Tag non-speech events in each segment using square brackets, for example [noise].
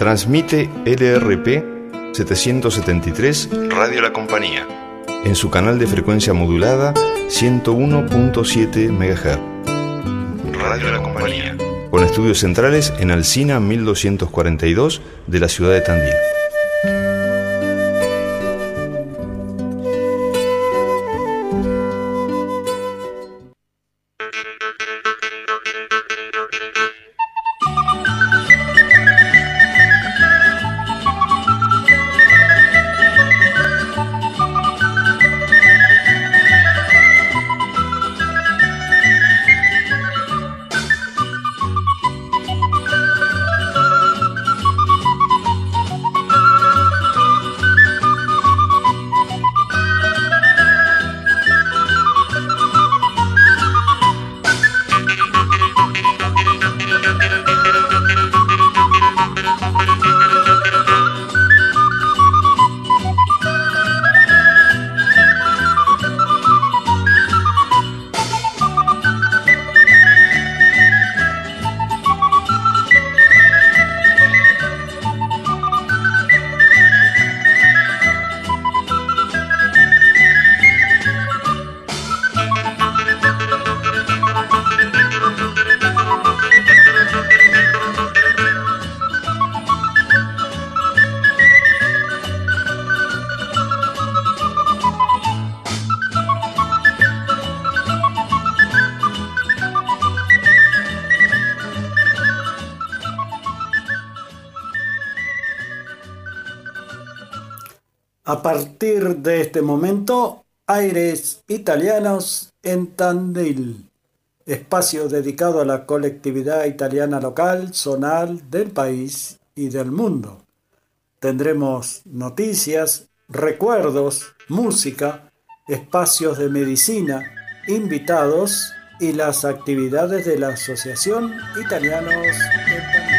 Transmite LRP 773 Radio La Compañía en su canal de frecuencia modulada 101.7 MHz. Radio La Compañía. Con estudios centrales en Alcina 1242 de la ciudad de Tandil. Este momento, Aires Italianos en Tandil, espacio dedicado a la colectividad italiana local, zonal del país y del mundo. Tendremos noticias, recuerdos, música, espacios de medicina, invitados y las actividades de la Asociación Italianos en Tandil.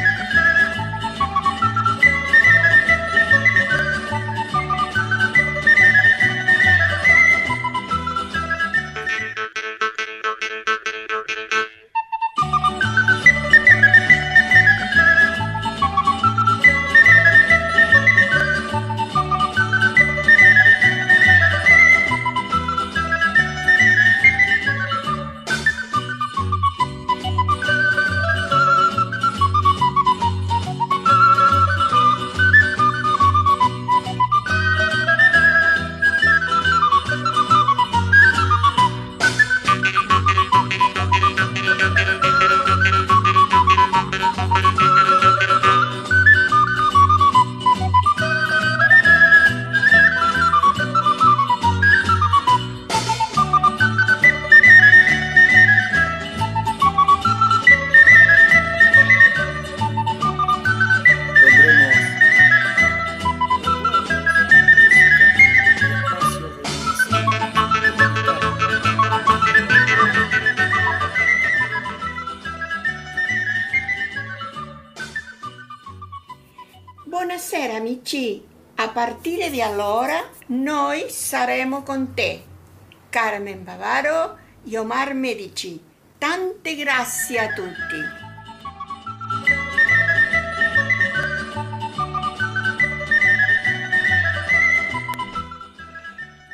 Con te. Carmen Bavaro e Omar Medici. Tante grazie a tutti.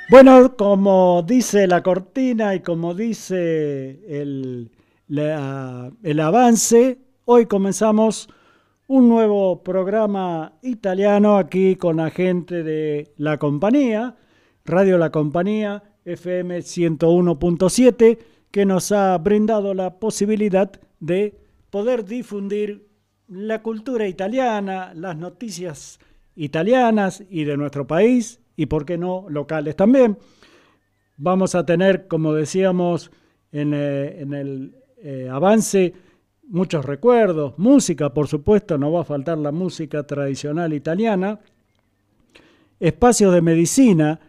Bueno, como dice la cortina y como dice el, el avance, hoy comenzamos un nuevo programa italiano aquí con la gente de La Compañía, Radio La Compañía, FM 101.7, que nos ha brindado la posibilidad de poder difundir la cultura italiana, las noticias italianas y de nuestro país, y por qué no, locales también. Vamos a tener, como decíamos en, eh, el eh, avance, muchos recuerdos, música, por supuesto, no va a faltar la música tradicional italiana, espacios de medicina,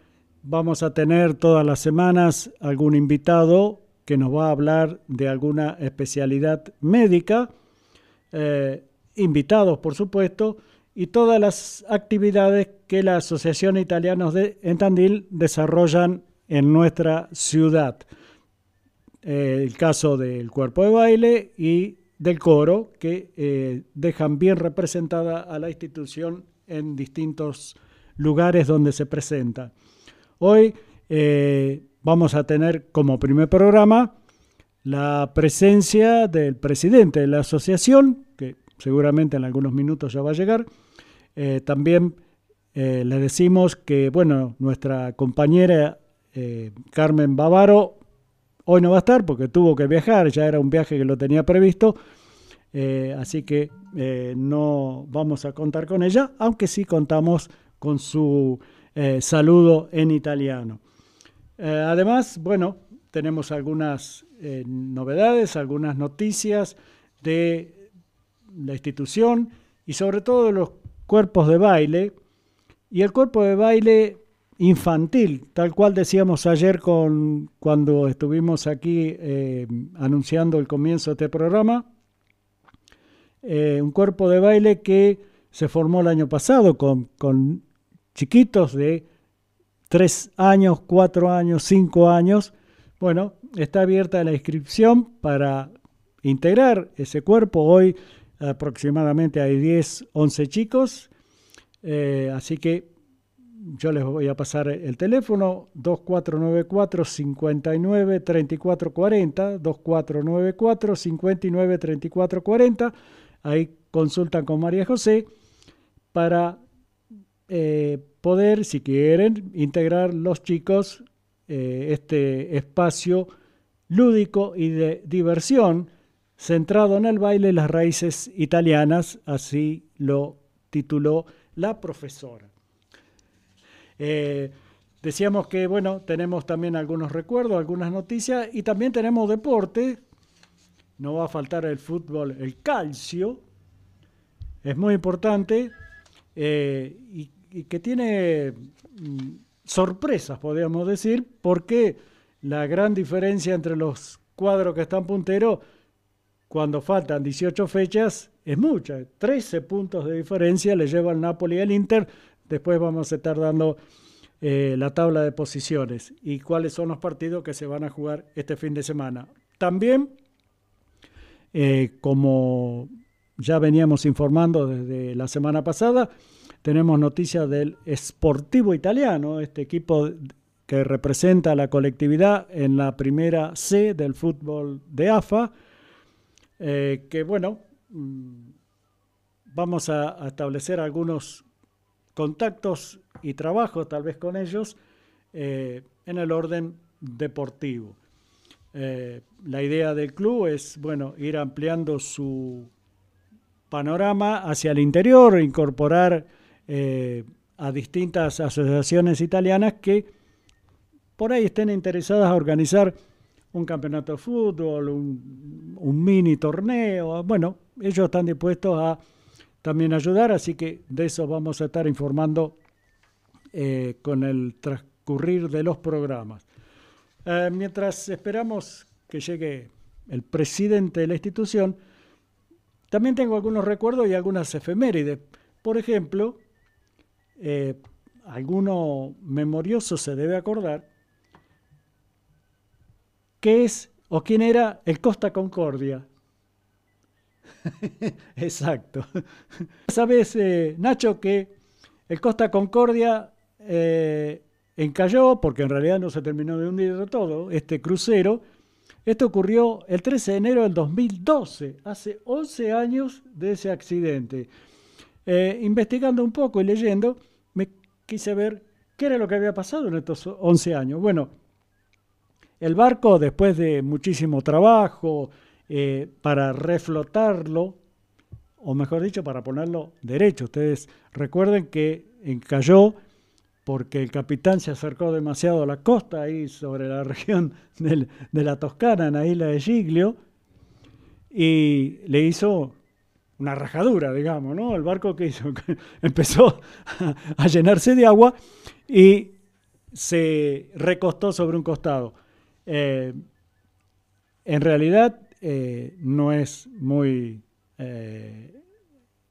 vamos a tener todas las semanas algún invitado que nos va a hablar de alguna especialidad médica, eh, invitados, por supuesto, y todas las actividades que la Asociación Italianos de en Tandil desarrollan en nuestra ciudad. Eh, el caso del cuerpo de baile y del coro que eh, dejan bien representada a la institución en distintos lugares donde se presenta. Hoy eh, vamos a tener como primer programa la presencia del presidente de la asociación, que seguramente en algunos minutos ya va a llegar. Eh, también le decimos que, bueno, nuestra compañera Carmen Bavaro Hoy no va a estar porque tuvo que viajar, ya era un viaje que lo tenía previsto, eh, así que eh, no vamos a contar con ella, aunque sí contamos con su eh, saludo en italiano. además, bueno, tenemos algunas novedades, algunas noticias de la institución y sobre todo de los cuerpos de baile. Y el cuerpo de baile infantil, tal cual decíamos ayer con, cuando estuvimos aquí eh, anunciando el comienzo de este programa. Eh, un cuerpo de baile que se formó el año pasado con, con chiquitos de 3 años, 4 años, 5 años. Bueno, está abierta la inscripción para integrar ese cuerpo. Hoy aproximadamente hay 10, 11 chicos. Eh, así que yo les voy a pasar el teléfono 2494 59 34 40 2494 59 34 40 ahí consultan con María José para eh, poder si quieren integrar los chicos eh, este espacio lúdico y de diversión centrado en el baile las raíces italianas así lo tituló la profesora eh, decíamos que, bueno, tenemos también algunos recuerdos, algunas noticias y también tenemos deporte. No va a faltar el fútbol, el calcio. Es muy importante eh, que tiene mm, sorpresas, podríamos decir, porque la gran diferencia entre los cuadros que están punteros cuando faltan 18 fechas es mucha. 13 puntos de diferencia le lleva al Napoli y al Inter Después vamos a estar dando eh, la tabla de posiciones y cuáles son los partidos que se van a jugar este fin de semana. También, eh, como ya veníamos informando desde la semana pasada, tenemos noticias del Sportivo Italiano, este equipo que representa a la colectividad en la primera C del fútbol de AFA, eh, que bueno, mm, vamos a establecer algunos contactos y trabajo tal vez con ellos eh, en el orden deportivo. Eh, la idea del club es, bueno, ir ampliando su panorama hacia el interior, incorporar eh, a distintas asociaciones italianas que por ahí estén interesadas a organizar un campeonato de fútbol, un, mini torneo. Bueno, ellos están dispuestos a también ayudar, así que de eso vamos a estar informando eh, con el transcurrir de los programas. Eh, mientras esperamos que llegue el presidente de la institución, también tengo algunos recuerdos y algunas efemérides. Por ejemplo, eh, alguno memorioso se debe acordar qué es o quién era el Costa Concordia. [laughs] Exacto. [laughs] Sabes, eh, Nacho, que el Costa Concordia eh, encalló, porque en realidad no se terminó de hundir todo, este crucero. Esto ocurrió el 13 de enero del 2012, hace 11 años de ese accidente. Eh, investigando un poco y leyendo, me quise ver qué era lo que había pasado en estos 11 años. Bueno, el barco, después de muchísimo trabajo, eh, para reflotarlo, o mejor dicho, para ponerlo derecho. Ustedes recuerden que encalló porque el capitán se acercó demasiado a la costa, ahí sobre la [laughs] región de la Toscana, en la isla de Giglio, y le hizo una rajadura, digamos, ¿no? El barco que hizo, [laughs] empezó a, llenarse de agua y se recostó sobre un costado. Eh, en realidad, eh, no es muy eh,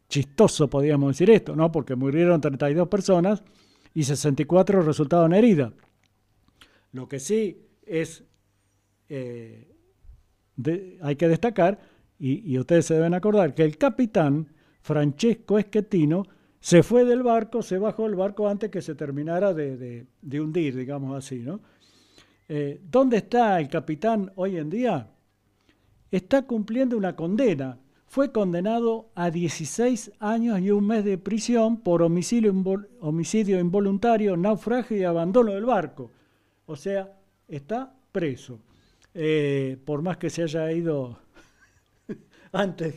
chistoso, podríamos decir esto, ¿no? Porque murieron 32 personas y 64 resultaron heridas. Lo que sí es, hay que destacar y, ustedes se deben acordar que el capitán, Francesco Esquetino, se fue del barco, se bajó del barco antes que se terminara de, hundir, digamos así, ¿no? Eh, ¿Dónde está el capitán hoy en día? Está cumpliendo una condena. Fue condenado a 16 años y un mes de prisión por homicidio, homicidio involuntario, naufragio y abandono del barco. O sea, está preso. Eh, por más que se haya ido [laughs] antes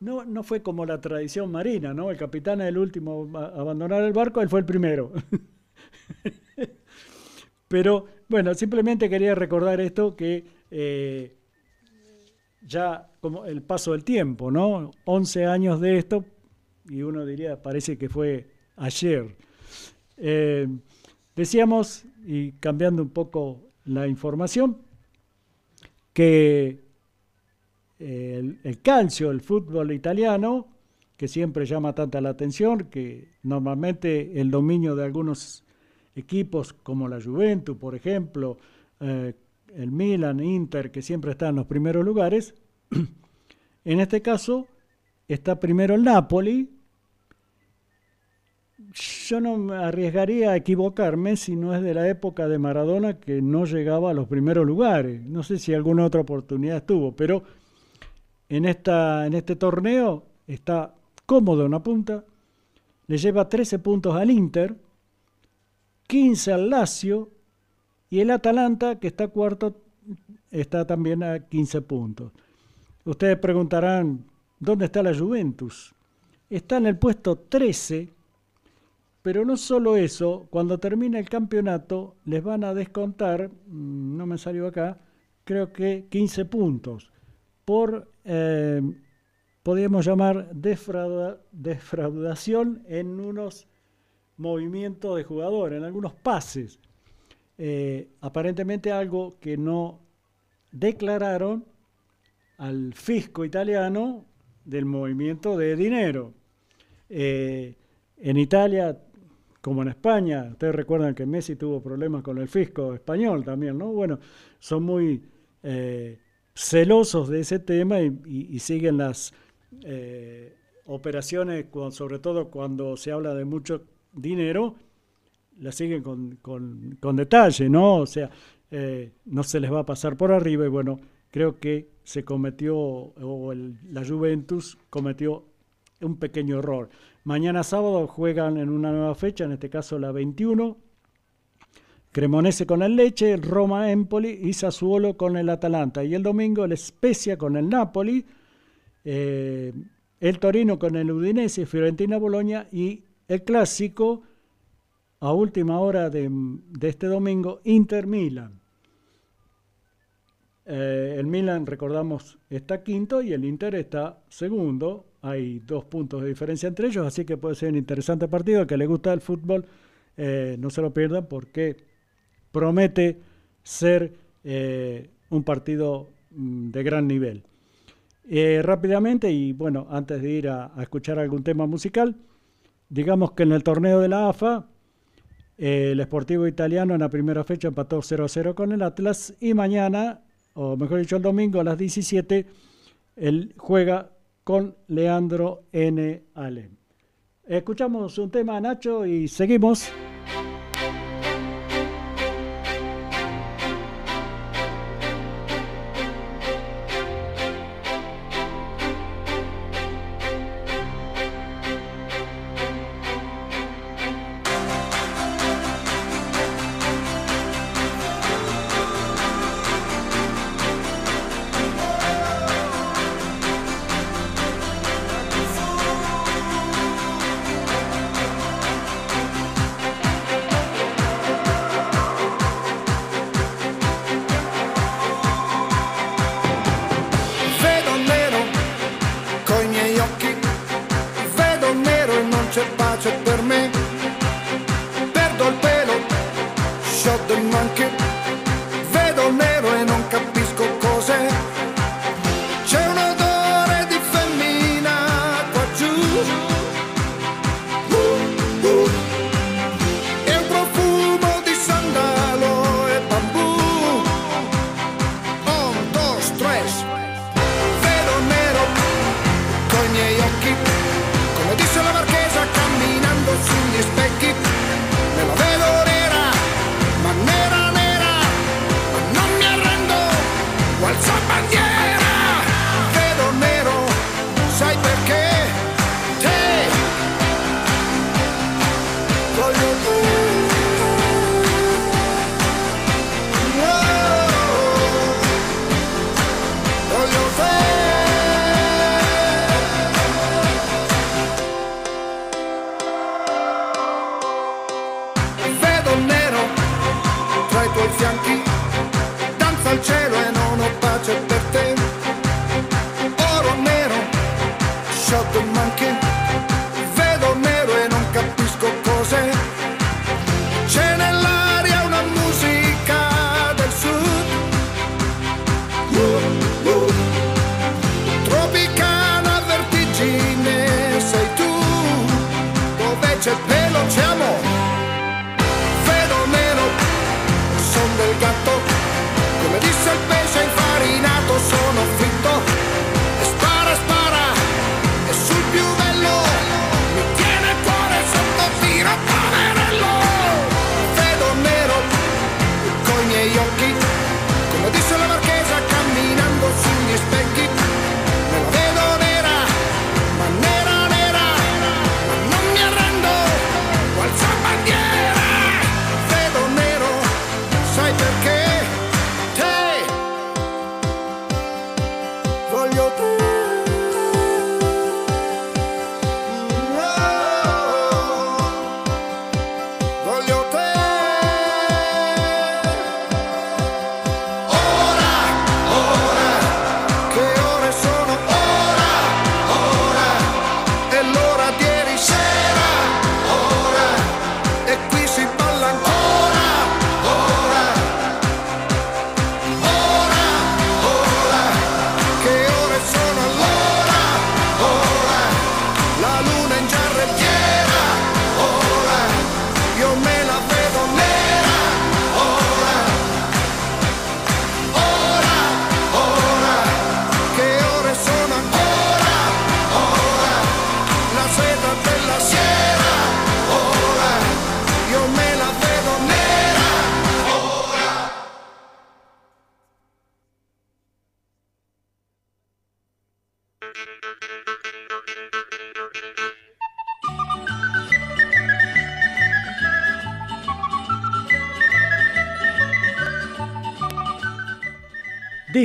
no, no fue como la tradición marina, ¿no? El capitán es el último a abandonar el barco, él fue el primero. [laughs] Pero bueno, simplemente quería recordar esto que eh, ya como el paso del tiempo, ¿no? 11 años de esto y uno diría, parece que fue ayer. Eh, decíamos, y cambiando un poco la información, que el, calcio, el fútbol italiano, que siempre llama tanta la atención, que normalmente el dominio de algunos equipos como la Juventus, por ejemplo, eh, el Milan, Inter, que siempre están en los primeros lugares, [clears throat] en este caso está primero el Napoli. Yo no me arriesgaría a equivocarme si no es de la época de Maradona que no llegaba a los primeros lugares. No sé si alguna otra oportunidad estuvo, pero en, esta, en este torneo está cómodo en una punta, le lleva 13 puntos al Inter, 15 al Lazio y el Atalanta, que está cuarto, está también a 15 puntos. Ustedes preguntarán, ¿dónde está la Juventus? Está en el puesto 13, pero no solo eso, cuando termine el campeonato les van a descontar, mm, no me salió acá, creo que 15 puntos por, eh, podríamos llamar, defraudación en unos movimientos de jugador, en algunos pases. Eh, aparentemente algo que no declararon al fisco italiano del movimiento de dinero. Eh, en Italia, como en España, ustedes recuerdan que Messi tuvo problemas con el fisco español también, ¿no? Bueno, son muy celosos de ese tema y, siguen las eh, operaciones, sobre todo cuando se habla de mucho dinero, las siguen con, detalle, ¿no? O sea, eh, no se les va a pasar por arriba y bueno, creo que se cometió, o la Juventus cometió un pequeño error. Mañana sábado juegan en una nueva fecha, en este caso la 21, Cremonese con el Leche, Roma Empoli y Sassuolo con el Atalanta. Y el domingo el Spezia con el Napoli, eh, el Torino con el Udinese, Fiorentina Boloña y el clásico a última hora de, este domingo, Inter Milan. Eh, el Milan, recordamos, está quinto y el Inter está segundo. Hay dos puntos de diferencia entre ellos, así que puede ser un interesante partido. Al que le gusta el fútbol, eh, no se lo pierdan porque promete ser eh, un partido mm, de gran nivel. Eh, rápidamente, y bueno, antes de ir a, escuchar algún tema musical, digamos que en el torneo de la AFA, eh, el Sportivo Italiano en la primera fecha empató 0-0 con el Atlas y mañana, o mejor dicho el domingo a las 17, él juega con Leandro N. Allen. Escuchamos un tema, Nacho, y seguimos.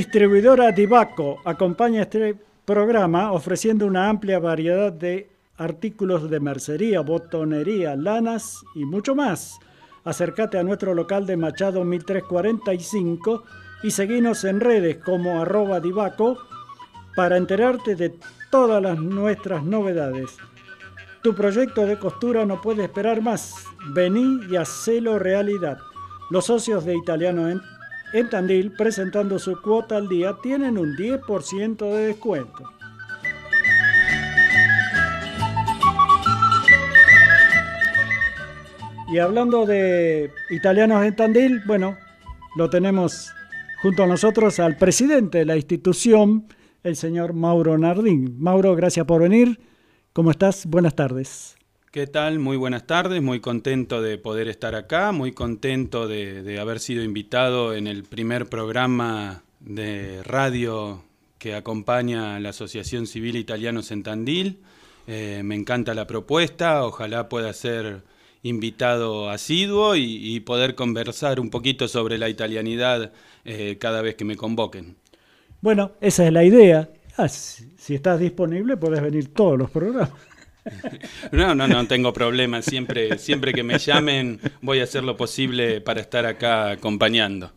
Distribuidora Divaco acompaña este programa ofreciendo una amplia variedad de artículos de mercería, botonería, lanas y mucho más. Acércate a nuestro local de Machado 1345 y seguinos en redes como arroba Divaco para enterarte de todas las nuestras novedades. Tu proyecto de costura no puede esperar más. Vení y hacelo realidad. Los socios de Italiano en, en Tandil, presentando su cuota al día, tienen un 10% de descuento. Y hablando de italianos en Tandil, bueno, lo tenemos junto a nosotros al presidente de la institución, el señor Mauro Nardín. Mauro, gracias por venir. ¿Cómo estás? Buenas tardes. ¿Qué tal? Muy buenas tardes, muy contento de poder estar acá, muy contento de, haber sido invitado en el primer programa de radio que acompaña a la Asociación Civil Italianos en Tandil. Eh, me encanta la propuesta, ojalá pueda ser invitado asiduo y, poder conversar un poquito sobre la italianidad eh, cada vez que me convoquen. Bueno, esa es la idea. Ah, si, si estás disponible, puedes venir todos los programas. [laughs] No, no, no tengo problema. Siempre, siempre que me llamen voy a hacer lo posible para estar acá acompañando.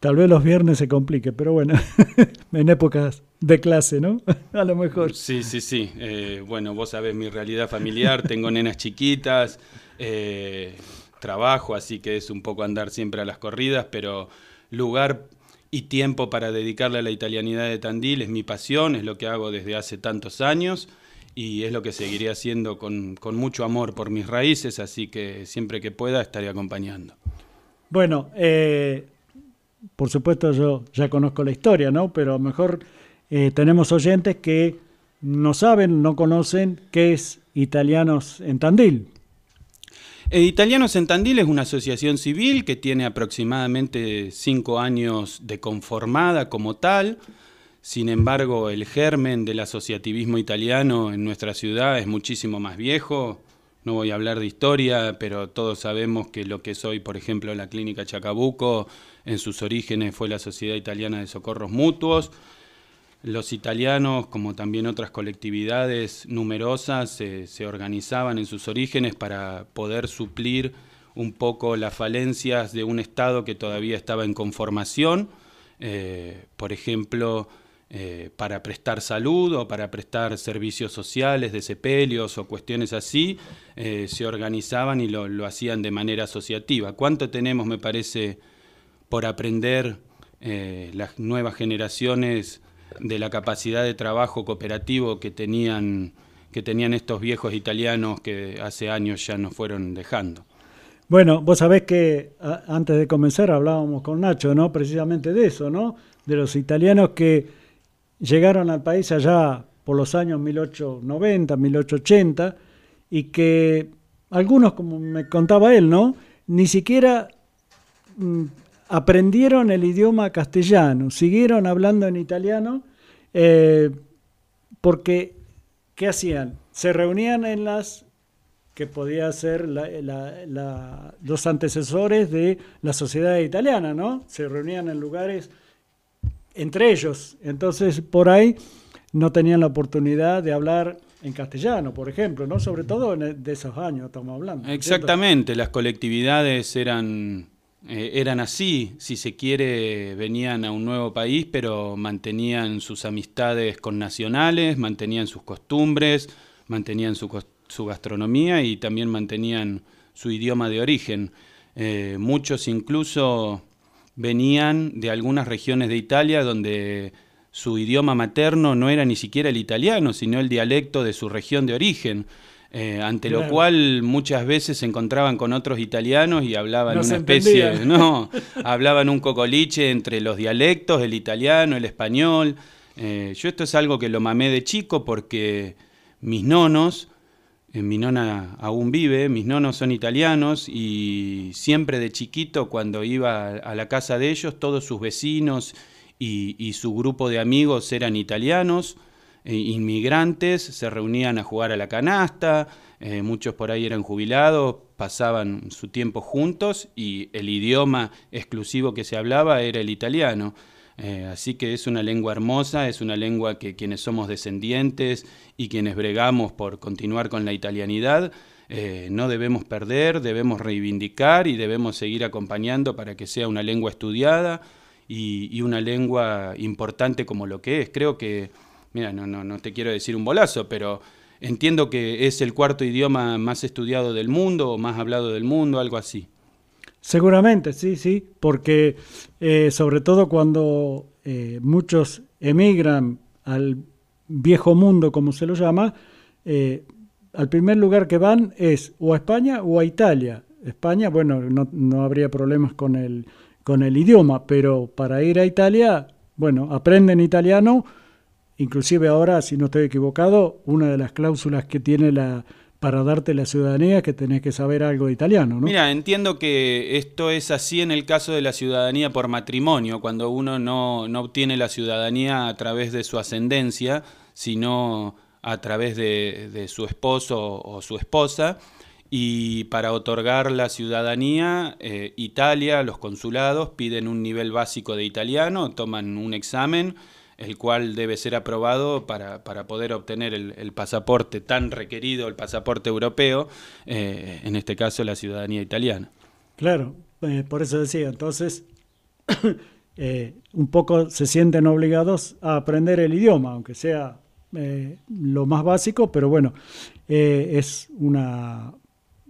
Tal vez los viernes se complique, pero bueno, [laughs] en épocas de clase, ¿no? [laughs] A lo mejor. Sí, sí, sí. Eh, bueno, vos sabés mi realidad familiar, tengo nenas chiquitas, eh, trabajo, así que es un poco andar siempre a las corridas, pero lugar y tiempo para dedicarle a la italianidad de Tandil es mi pasión, es lo que hago desde hace tantos años y es lo que seguiré haciendo con, con, mucho amor por mis raíces, así que siempre que pueda estaré acompañando. Bueno, eh, por supuesto yo ya conozco la historia, ¿no? Pero a lo mejor eh, tenemos oyentes que no saben, no conocen qué es Italianos en Tandil. Eh, Italianos en Tandil es una asociación civil que tiene aproximadamente cinco años de conformada como tal. Sin embargo, el germen del asociativismo italiano en nuestra ciudad es muchísimo más viejo. No voy a hablar de historia, pero todos sabemos que lo que es hoy, por ejemplo, la clínica Chacabuco, en sus orígenes fue la Sociedad Italiana de Socorros Mutuos. Los italianos, como también otras colectividades numerosas, se, organizaban en sus orígenes para poder suplir un poco las falencias de un Estado que todavía estaba en conformación. Eh, por ejemplo, eh, para prestar salud o para prestar servicios sociales de sepelios o cuestiones así, eh, se organizaban y lo, hacían de manera asociativa. ¿Cuánto tenemos, me parece, por aprender eh, las nuevas generaciones de la capacidad de trabajo cooperativo que tenían que tenían estos viejos italianos que hace años ya nos fueron dejando. Bueno, vos sabés que antes de comenzar hablábamos con Nacho, ¿no? Precisamente de eso, ¿no? De los italianos que llegaron al país allá por los años 1890, 1880 y que algunos, como me contaba él, ¿no? Ni siquiera mm, aprendieron el idioma castellano, siguieron hablando en italiano eh, porque, ¿qué hacían? Se reunían en las que podía ser los antecesores de la sociedad italiana, ¿no? Se reunían en lugares entre ellos. Entonces, por ahí no tenían la oportunidad de hablar en castellano, por ejemplo, ¿no? Sobre todo en, de esos años estamos hablando. Exactamente, las colectividades eran, eh, eran así, si se quiere, venían a un nuevo país, pero mantenían sus amistades con nacionales, mantenían sus costumbres, mantenían su su gastronomía y también mantenían su idioma de origen. Eh, muchos incluso venían de algunas regiones de Italia donde su idioma materno no era ni siquiera el italiano, sino el dialecto de su región de origen. Eh, ante lo cual muchas veces se encontraban con otros italianos y hablaban una especie, no, hablaban un cocoliche entre los dialectos, el italiano, el español. Eh, yo esto es algo que lo mamé de chico porque mis nonos mi nona aún vive, mis nonos son italianos y siempre de chiquito cuando iba a la casa de ellos, todos sus vecinos y, su grupo de amigos eran italianos, eh, inmigrantes, se reunían a jugar a la canasta, eh, muchos por ahí eran jubilados, pasaban su tiempo juntos y el idioma exclusivo que se hablaba era el italiano. Eh, así que es una lengua hermosa, es una lengua que quienes somos descendientes y quienes bregamos por continuar con la italianidad, eh, no debemos perder, debemos reivindicar y debemos seguir acompañando para que sea una lengua estudiada y, una lengua importante como lo que es. Creo que, mira, no, no, no te quiero decir un bolazo, pero entiendo que es el cuarto idioma más estudiado del mundo o más hablado del mundo, algo así. Seguramente, sí, sí, porque eh, sobre todo cuando eh, muchos emigran al viejo mundo, como se lo llama, eh, al primer lugar que van es o a España o a Italia. España, bueno, no, no habría problemas con el, con el idioma, pero para ir a Italia, bueno, aprenden italiano, inclusive ahora, si no estoy equivocado, una de las cláusulas que tiene la, para darte la ciudadanía que tenés que saber algo de italiano, ¿no? Mira, entiendo que esto es así en el caso de la ciudadanía por matrimonio, cuando uno no, obtiene la ciudadanía a través de su ascendencia, sino a través de, su esposo o su esposa. Y para otorgar la ciudadanía, eh, Italia, los consulados piden un nivel básico de italiano, toman un examen el cual debe ser aprobado para, poder obtener el, pasaporte tan requerido, el pasaporte europeo, eh, en este caso la ciudadanía italiana. Claro, eh, por eso decía, entonces [coughs] eh, un poco se sienten obligados a aprender el idioma, aunque sea lo más básico, pero bueno, es una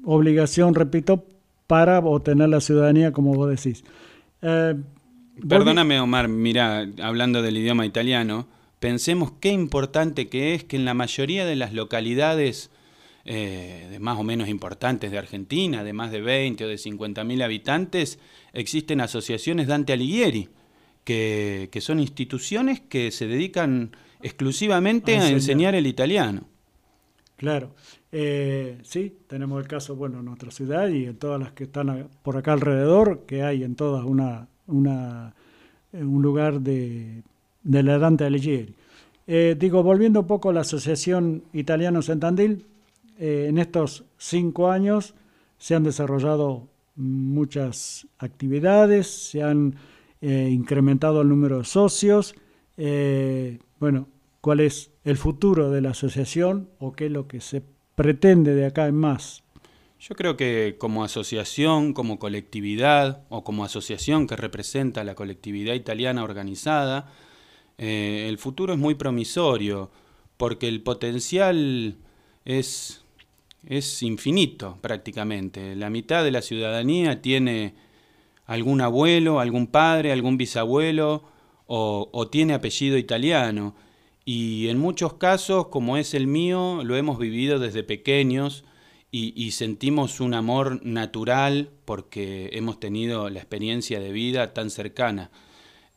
obligación, repito, para obtener la ciudadanía, como vos decís. Perdóname, Omar, mira, hablando del idioma italiano, pensemos qué importante que es que en la mayoría de las localidades eh, de más o menos importantes de Argentina, de más de 20 o de 50 mil habitantes, existen asociaciones Dante Alighieri, que, que, son instituciones que se dedican exclusivamente a, enseñar el italiano. Claro, eh, sí, tenemos el caso, bueno, en nuestra ciudad y en todas las que están por acá alrededor, que hay en todas una eh, un lugar de, la Dante Alighieri. Eh, digo, volviendo un poco a la Asociación Italiano Santandil, eh, en estos cinco años se han desarrollado muchas actividades, se han incrementado el número de socios. bueno, ¿cuál es el futuro de la asociación o qué es lo que se pretende de acá en más? Yo creo que como asociación, como colectividad o como asociación que representa la colectividad italiana organizada, eh, el futuro es muy promisorio porque el potencial es, es infinito prácticamente. La mitad de la ciudadanía tiene algún abuelo, algún padre, algún bisabuelo o tiene apellido italiano Y en muchos casos, como es el mío, lo hemos vivido desde pequeños y, sentimos un amor natural porque hemos tenido la experiencia de vida tan cercana.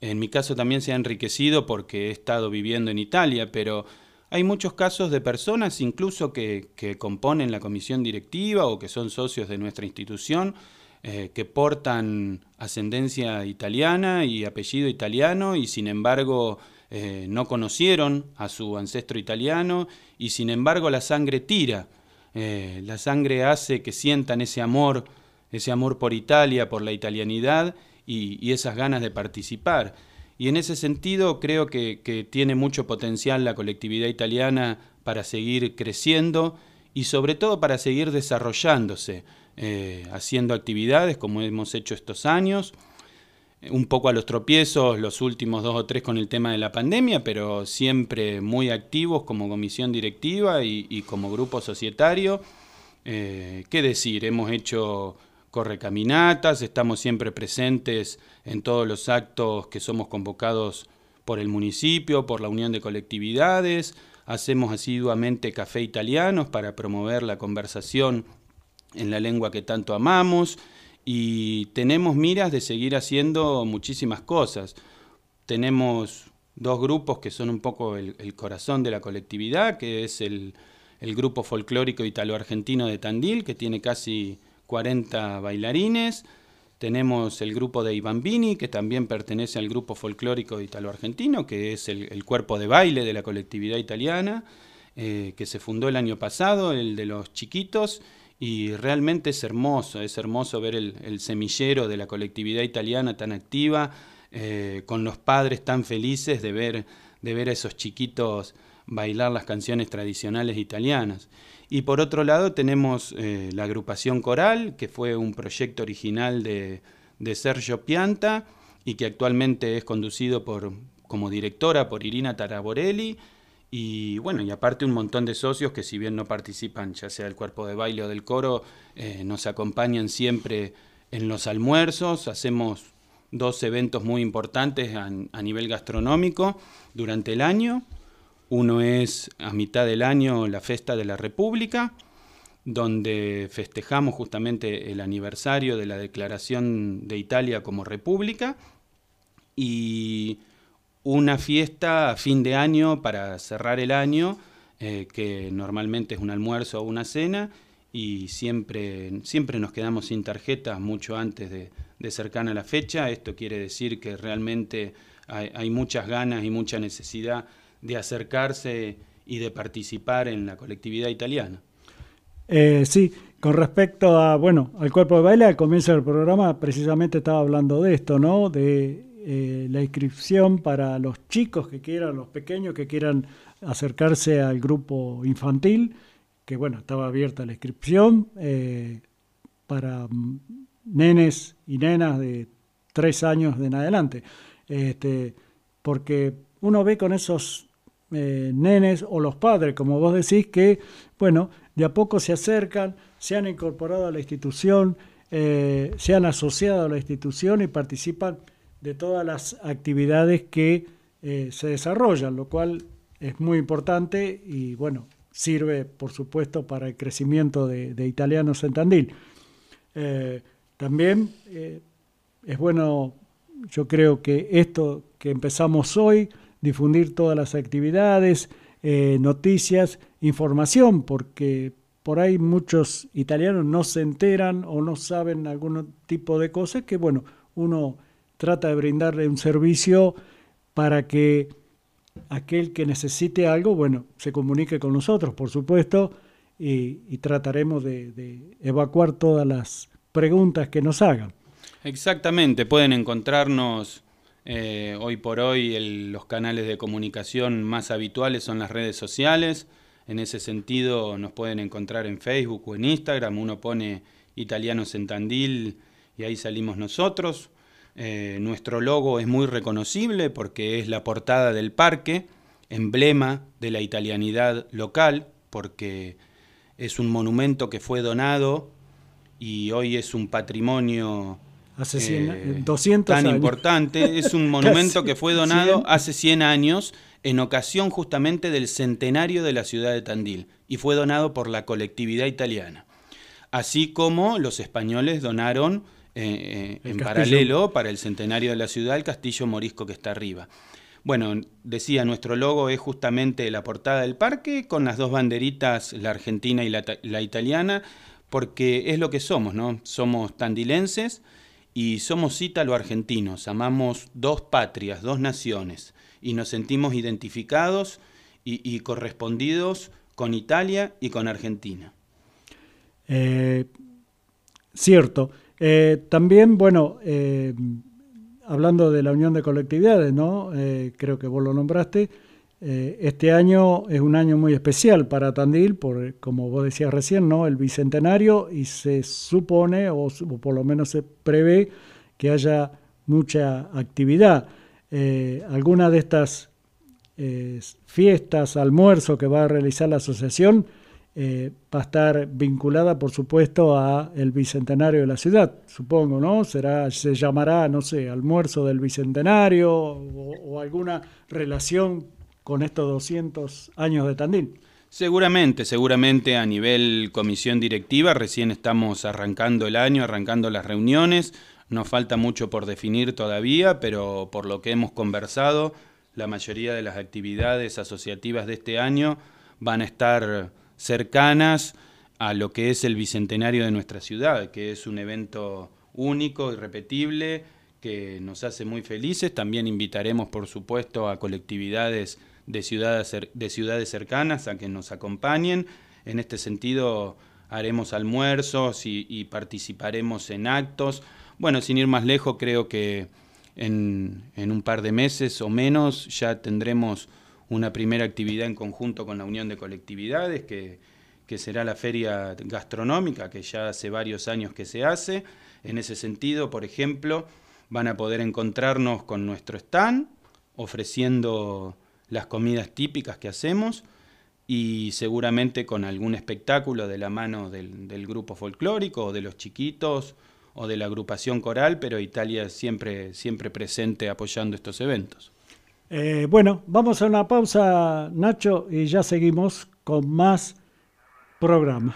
En mi caso también se ha enriquecido porque he estado viviendo en Italia, pero hay muchos casos de personas incluso que, componen la comisión directiva o que son socios de nuestra institución eh, que portan ascendencia italiana y apellido italiano y sin embargo eh, no conocieron a su ancestro italiano y sin embargo la sangre tira. Eh, la sangre hace que sientan ese amor, ese amor por Italia, por la italianidad y esas ganas de participar. Y en ese sentido creo que, tiene mucho potencial la colectividad italiana para seguir creciendo y sobre todo para seguir desarrollándose, eh, haciendo actividades como hemos hecho estos años, un poco a los tropiezos los últimos dos o tres con el tema de la pandemia, pero siempre muy activos como comisión directiva y, como grupo societario. Eh, ¿Qué decir? Hemos hecho correcaminatas, estamos siempre presentes en todos los actos que somos convocados por el municipio, por la Unión de Colectividades, hacemos asiduamente café italianos para promover la conversación en la lengua que tanto amamos y tenemos miras de seguir haciendo muchísimas cosas. Tenemos dos grupos que son un poco el, corazón de la colectividad, que es el, grupo folclórico italo-argentino de Tandil, que tiene casi 40 bailarines. Tenemos el grupo de Bini, que también pertenece al grupo folclórico italo-argentino, que es el, cuerpo de baile de la colectividad italiana, eh, que se fundó el año pasado, el de los chiquitos, y realmente es hermoso, es hermoso ver el, semillero de la colectividad italiana tan activa, eh, con los padres tan felices de ver, de ver a esos chiquitos bailar las canciones tradicionales italianas. Y por otro lado tenemos eh, la agrupación coral, que fue un proyecto original de, Sergio Pianta y que actualmente es conducido por, como directora por Irina Taraborelli. Y bueno, y aparte un montón de socios que si bien no participan, ya sea del cuerpo de baile o del coro, eh, nos acompañan siempre en los almuerzos. Hacemos dos eventos muy importantes a nivel gastronómico durante el año. Uno es a mitad del año la Festa de la República, donde festejamos justamente el aniversario de la declaración de Italia como república y una fiesta a fin de año para cerrar el año, eh, que normalmente es un almuerzo o una cena, y siempre, siempre nos quedamos sin tarjetas mucho antes de, cercana a la fecha. Esto quiere decir que realmente hay muchas ganas y mucha necesidad de acercarse y de participar en la colectividad italiana. Eh, sí, con respecto a, bueno, al cuerpo de baile, al comienzo del programa precisamente estaba hablando de esto, ¿no? De eh, la inscripción para los chicos que quieran, los pequeños que quieran acercarse al grupo infantil, que bueno, estaba abierta la inscripción eh, para nenes y nenas de tres años en adelante. Este, porque uno ve con esos eh, nenes o los padres, como vos decís, que, bueno, de a poco se acercan, se han incorporado a la institución, se han asociado a la institución y participan de todas las actividades que eh, se desarrollan, lo cual es muy importante y, bueno, sirve, por supuesto, para el crecimiento de, italianos en Tandil. también es bueno, yo creo que esto que empezamos hoy, difundir todas las actividades, eh, noticias, información, porque por ahí muchos italianos no se enteran o no saben algún tipo de cosas que, bueno, uno trata de brindarle un servicio para que aquel que necesite algo, bueno, se comunique con nosotros, por supuesto, y, trataremos de evacuar todas las preguntas que nos hagan. Exactamente, pueden encontrarnos eh, hoy por hoy los canales de comunicación más habituales son las redes sociales. En ese sentido nos pueden encontrar en Facebook o en Instagram. Uno pone Italianos en Tandil y ahí salimos nosotros. Eh, nuestro logo es muy reconocible porque es la portada del parque, emblema de la italianidad local, porque es un monumento que fue donado y hoy es un patrimonio Hace 100, 200 eh, tan importante. [laughs] Es un monumento que fue donado hace 100 años en ocasión justamente del centenario de la ciudad de Tandil y fue donado por la colectividad italiana. Así como los españoles donaron eh, eh, en paralelo para el centenario de la ciudad el castillo morisco que está arriba. Bueno, decía, nuestro logo es justamente la portada del parque con las dos banderitas, la argentina y la, la italiana, porque es lo que somos, ¿no? Somos tandilenses y somos ítalo-argentinos, amamos dos patrias, dos naciones, y nos sentimos identificados y, correspondidos con Italia y con Argentina. Eh, cierto. Eh, también, bueno, eh, hablando de la unión de colectividades, ¿no? creo que vos lo nombraste, este año es un año muy especial para Tandil, por, como vos decías recién, ¿no? El bicentenario y se supone, o, por lo menos se prevé, que haya mucha actividad. Eh, alguna de estas eh, fiestas, almuerzo que va a realizar la asociación eh, va a estar vinculada, por supuesto, a el bicentenario de la ciudad, supongo, ¿no? Será, se llamará, no sé, almuerzo del bicentenario o alguna relación con estos 200 años de Tandil. Seguramente, seguramente a nivel comisión directiva, recién estamos arrancando el año, arrancando las reuniones, nos falta mucho por definir todavía, pero por lo que hemos conversado, la mayoría de las actividades asociativas de este año van a estar cercanas a lo que es el bicentenario de nuestra ciudad, que es un evento único, irrepetible, que nos hace muy felices. También invitaremos, por supuesto, a colectividades de ciudades, de ciudades cercanas a que nos acompañen. En este sentido, haremos almuerzos y, participaremos en actos. Bueno, sin ir más lejos, creo que en, un par de meses o menos ya tendremos una primera actividad en conjunto con la Unión de Colectividades, que, será la feria gastronómica, que ya hace varios años que se hace. En ese sentido, por ejemplo, van a poder encontrarnos con nuestro stand, ofreciendo las comidas típicas que hacemos y seguramente con algún espectáculo de la mano del, grupo folclórico o de los chiquitos o de la agrupación coral, pero Italia siempre, siempre presente apoyando estos eventos. Eh, bueno, vamos a una pausa, Nacho, y ya seguimos con más programa.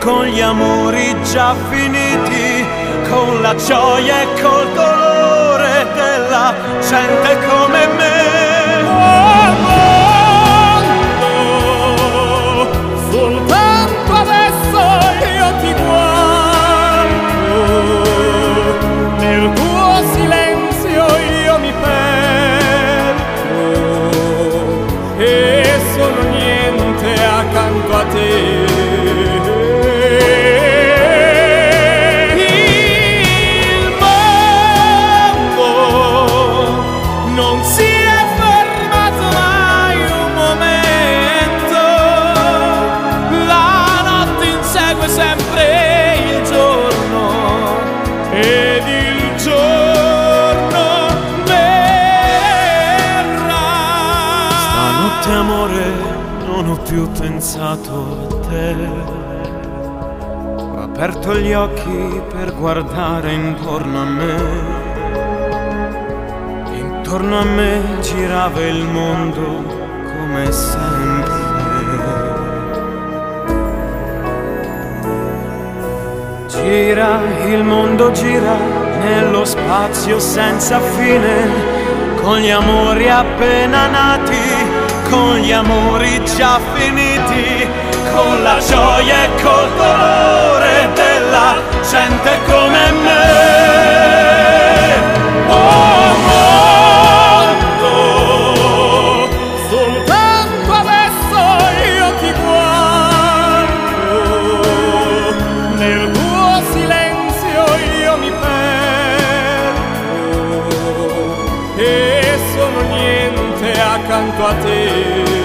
con gli amori già finiti, con la gioia e col dolore della gente come me. Oh, pensato a te. Ho aperto gli occhi per guardare intorno a me. Intorno a me girava il mondo come sempre. Gira, il mondo gira nello spazio senza fine, con gli amori appena nati con gli amori già finiti, con la gioia e col dolore della gente come me. Oh, accanto a te.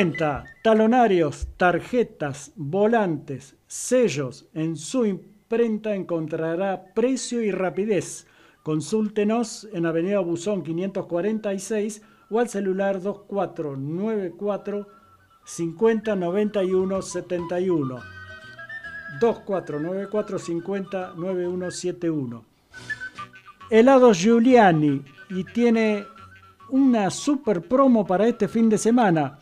Su imprenta, talonarios, tarjetas, volantes, sellos. En su imprenta encontrará precio y rapidez. Consúltenos en Avenida Buzón 546 o al celular 2494 5091 71. 2494 50 9171. Helado Giuliani y tiene una super promo para este fin de semana.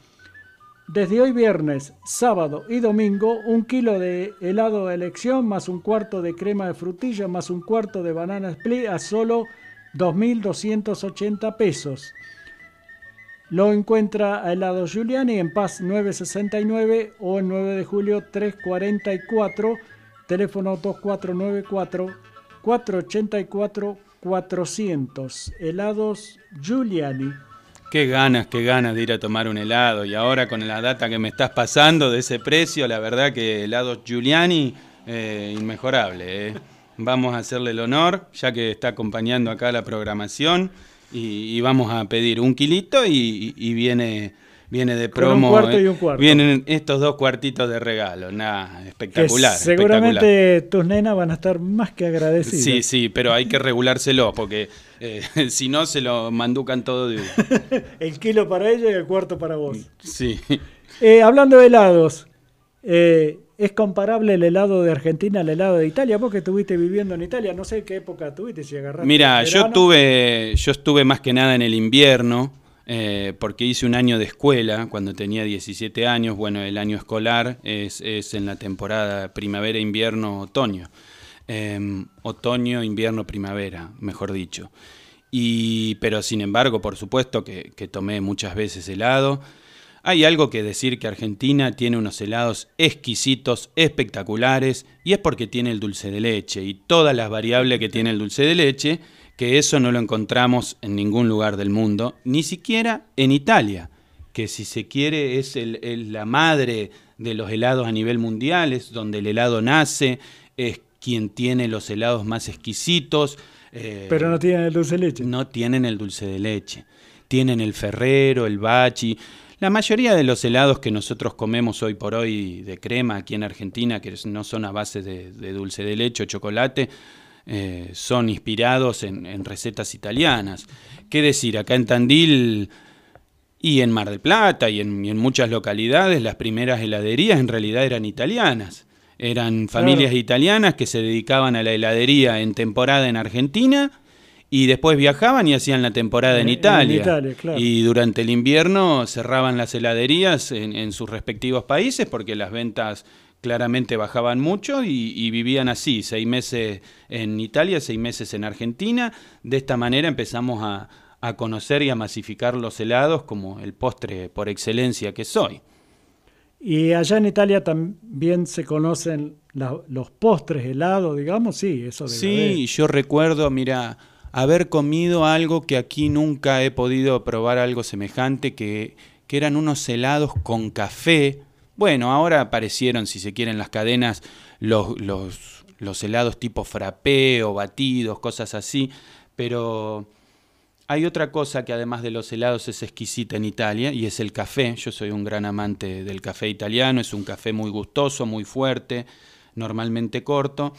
Desde hoy viernes, sábado y domingo, un kilo de helado de elección más un cuarto de crema de frutilla más un cuarto de banana split a solo 2.280 pesos. Lo encuentra a helado Giuliani en Paz 969 o en 9 de julio 344, teléfono 2494 484 400. Helados Giuliani. Qué ganas, qué ganas de ir a tomar un helado. Y ahora con la data que me estás pasando de ese precio, la verdad que helado Giuliani, eh, inmejorable. eh. Vamos a hacerle el honor, ya que está acompañando acá la programación. Y, vamos a pedir un kilito y viene, viene de Con un promo. cuarto y eh. un cuarto. Vienen estos dos cuartitos de regalo. Nada, Que espectacular. seguramente tus nenas van a estar más que agradecidas. Sí, sí, pero hay que regulárselo porque eh, [laughs] si no se lo manducan todo de uno. [laughs] El kilo para ella y el cuarto para vos. Sí. Eh, hablando de helados, eh, ¿es comparable el helado de Argentina al helado de Italia? Vos que estuviste viviendo en Italia, no sé qué época tuviste, si agarraste Mira, yo tuve, yo estuve más que nada en el invierno, eh, porque hice un año de escuela cuando tenía 17 años. Bueno, el año escolar es, es en la temporada primavera, invierno, otoño. Eh, otoño, invierno, primavera, mejor dicho. Y, pero sin embargo, por supuesto que, que tomé muchas veces helado. Hay algo que decir que Argentina tiene unos helados exquisitos, espectaculares, y es porque tiene el dulce de leche y todas las variables que tiene el dulce de leche, que eso no lo encontramos en ningún lugar del mundo, ni siquiera en Italia, que si se quiere es el- el- la madre de los helados a nivel mundial, es donde el helado nace, es quien tiene los helados más exquisitos. eh, Pero no tienen el dulce de leche. no tienen el dulce de leche. Tienen el ferrero, el bachi. La mayoría de los helados que nosotros comemos hoy por hoy de crema aquí en Argentina, que no son a base de, de dulce de leche o chocolate, eh, son inspirados en, en recetas italianas. ¿Qué decir? Acá en Tandil y en Mar del Plata y en, y en muchas localidades las primeras heladerías en realidad eran italianas. Eran familias italianas que se dedicaban a la heladería en temporada en Argentina y después viajaban y hacían la temporada en, En- en Italia. Italia, claro. Y durante el invierno cerraban las heladerías en, en sus respectivos países porque las ventas claramente bajaban mucho y, vivían así, seis meses en Italia, seis meses en Argentina. De esta manera empezamos a, conocer y a masificar los helados como el postre por excelencia que soy. Y allá en Italia también se conocen los postres helados, digamos, sí, eso de Sí, yo recuerdo, mira, haber comido algo que aquí nunca he podido probar algo semejante, que, que eran unos helados con café bueno, ahora aparecieron, si se quieren, las cadenas, los, helados tipo frappé o batidos, cosas así, pero hay otra cosa que además de los helados es exquisita en Italia y es el café. Yo soy un gran amante del café italiano, es un café muy gustoso, muy fuerte, normalmente corto